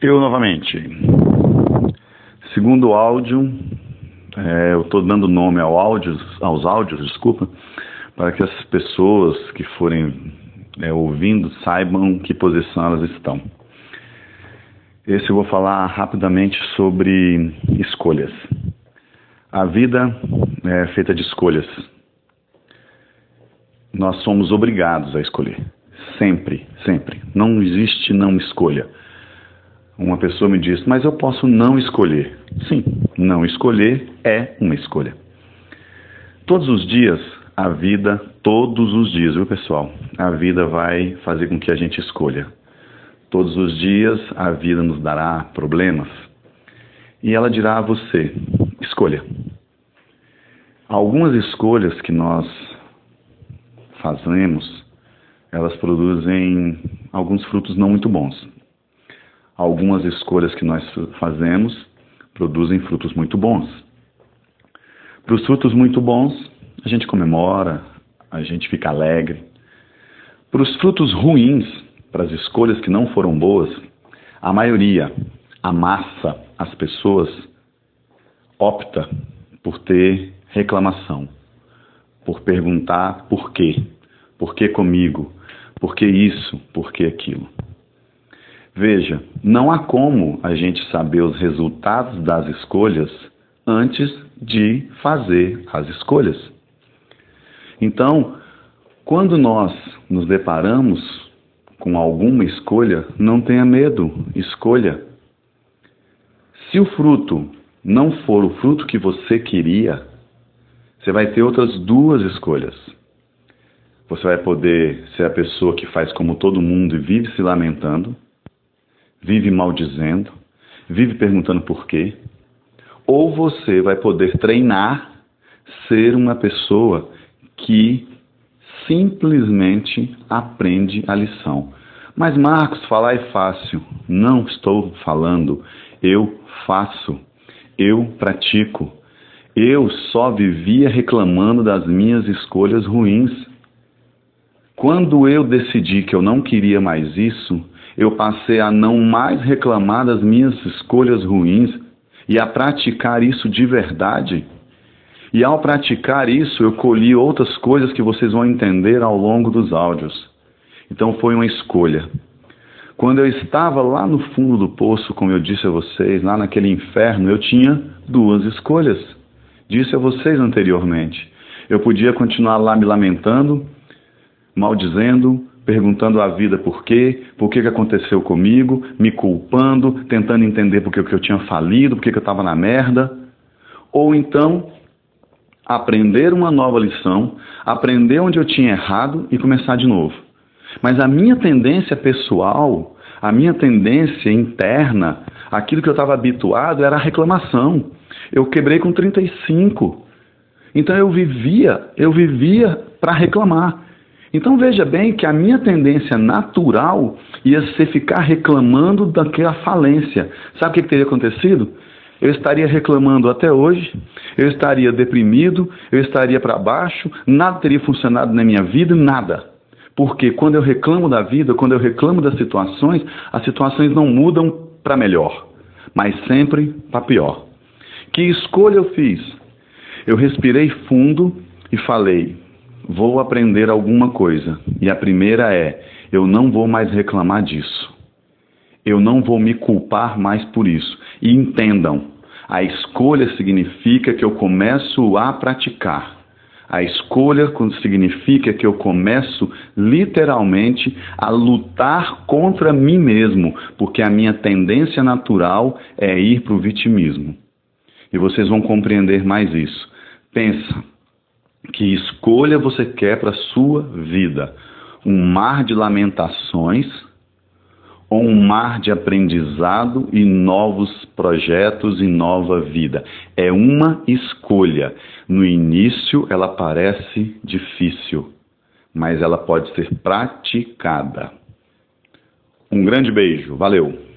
Eu novamente. Segundo áudio, é, eu estou dando nome ao aos áudios, desculpa, para que as pessoas que forem é, ouvindo saibam que posição elas estão. Esse eu vou falar rapidamente sobre escolhas. A vida é feita de escolhas. Nós somos obrigados a escolher. Sempre, sempre. Não existe não escolha. Uma pessoa me diz, mas eu posso não escolher. Sim, não escolher é uma escolha. Todos os dias, a vida, todos os dias, viu pessoal? A vida vai fazer com que a gente escolha. Todos os dias, a vida nos dará problemas. E ela dirá a você: escolha. Algumas escolhas que nós fazemos, elas produzem alguns frutos não muito bons algumas escolhas que nós fazemos produzem frutos muito bons. Para os frutos muito bons, a gente comemora, a gente fica alegre. Para os frutos ruins, para as escolhas que não foram boas, a maioria, a massa, as pessoas opta por ter reclamação, por perguntar por quê, por que comigo, por que isso, por que aquilo. Veja, não há como a gente saber os resultados das escolhas antes de fazer as escolhas. Então, quando nós nos deparamos com alguma escolha, não tenha medo, escolha. Se o fruto não for o fruto que você queria, você vai ter outras duas escolhas. Você vai poder ser a pessoa que faz como todo mundo e vive se lamentando vive maldizendo, vive perguntando por quê, ou você vai poder treinar ser uma pessoa que simplesmente aprende a lição. Mas Marcos, falar é fácil. Não estou falando, eu faço, eu pratico. Eu só vivia reclamando das minhas escolhas ruins. Quando eu decidi que eu não queria mais isso, eu passei a não mais reclamar das minhas escolhas ruins e a praticar isso de verdade. E ao praticar isso, eu colhi outras coisas que vocês vão entender ao longo dos áudios. Então foi uma escolha. Quando eu estava lá no fundo do poço, como eu disse a vocês, lá naquele inferno, eu tinha duas escolhas. Disse a vocês anteriormente. Eu podia continuar lá me lamentando, maldizendo, perguntando à vida por quê, por que, que aconteceu comigo, me culpando, tentando entender por que, que eu tinha falido, por que, que eu estava na merda. Ou então, aprender uma nova lição, aprender onde eu tinha errado e começar de novo. Mas a minha tendência pessoal, a minha tendência interna, aquilo que eu estava habituado era a reclamação. Eu quebrei com 35. Então eu vivia, eu vivia para reclamar. Então veja bem que a minha tendência natural ia ser ficar reclamando daquela falência. Sabe o que, que teria acontecido? Eu estaria reclamando até hoje, eu estaria deprimido, eu estaria para baixo, nada teria funcionado na minha vida, nada. Porque quando eu reclamo da vida, quando eu reclamo das situações, as situações não mudam para melhor, mas sempre para pior. Que escolha eu fiz? Eu respirei fundo e falei: vou aprender alguma coisa. E a primeira é: eu não vou mais reclamar disso. Eu não vou me culpar mais por isso. E entendam, a escolha significa que eu começo a praticar. A escolha significa que eu começo literalmente a lutar contra mim mesmo, porque a minha tendência natural é ir para o vitimismo. E vocês vão compreender mais isso. Pensa, que escolha você quer para a sua vida? Um mar de lamentações ou um mar de aprendizado e novos projetos e nova vida? É uma escolha. No início ela parece difícil, mas ela pode ser praticada. Um grande beijo, valeu!